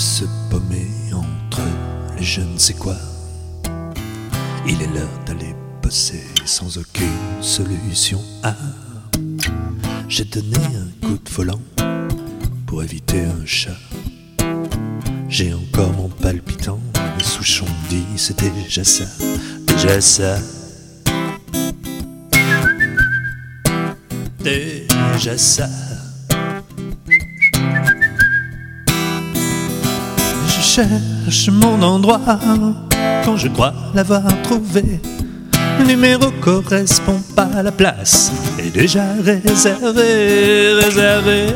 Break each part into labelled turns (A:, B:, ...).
A: se paumer entre les je ne sais quoi? Il est l'heure d'aller bosser sans aucune solution. Ah, j'ai donné un coup de volant pour éviter un chat. J'ai encore mon palpitant, le souchon dit c'est déjà ça, déjà ça. Déjà ça. Cherche mon endroit quand je crois l'avoir trouvé. Numéro correspond pas à la place, est déjà réservé, réservé.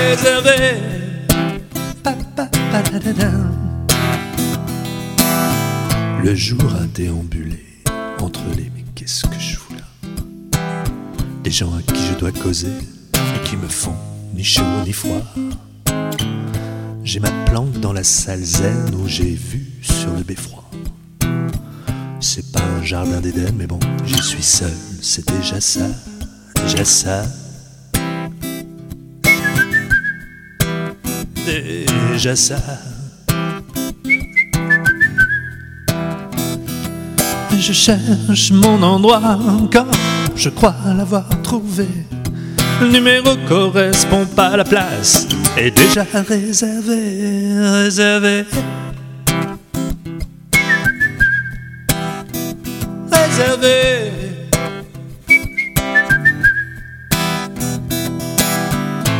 A: Réservé. Le jour a déambulé entre les mais qu'est-ce que je fous là? Des gens à qui je dois causer et qui me font chaud ni froid. J'ai ma planque dans la salle zen où j'ai vu sur le beffroi. C'est pas un jardin d'Éden, mais bon, j'y suis seul, c'est déjà ça, déjà ça. Déjà ça. Je cherche mon endroit quand je crois l'avoir trouvé. Le numéro correspond pas à la place, est déjà réservé, réservé. Réservé.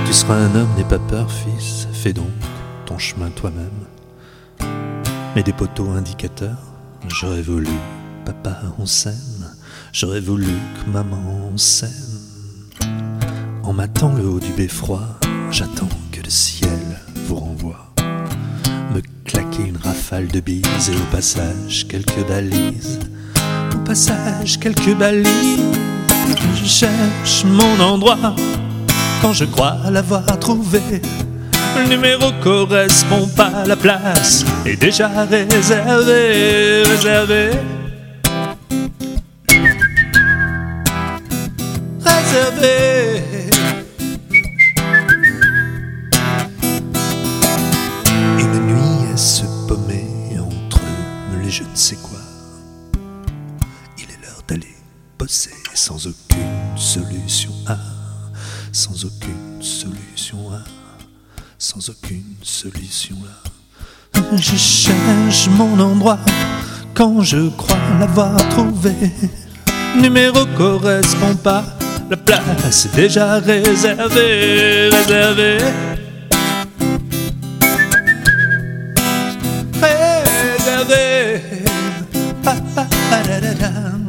A: Tu seras un homme, n'aie pas peur, fils, fais donc ton chemin toi-même. Mets des poteaux indicateurs, j'aurais voulu, papa, on s'aime, j'aurais voulu que maman, s'aime. M'attend le haut du beffroi, j'attends que le ciel vous renvoie. Me claquer une rafale de bises et au passage quelques balises. Au passage quelques balises. Je cherche mon endroit quand je crois l'avoir trouvé. Le numéro correspond pas à la place, est déjà réservé, réservé. Réservé. D'aller bosser sans aucune solution A, sans aucune solution A, sans aucune solution là. Je cherche mon endroit quand je crois l'avoir trouvé. Numéro correspond pas, la place est déjà réservée, réservée. Réservé. Pa, pa, pa, da, da, da.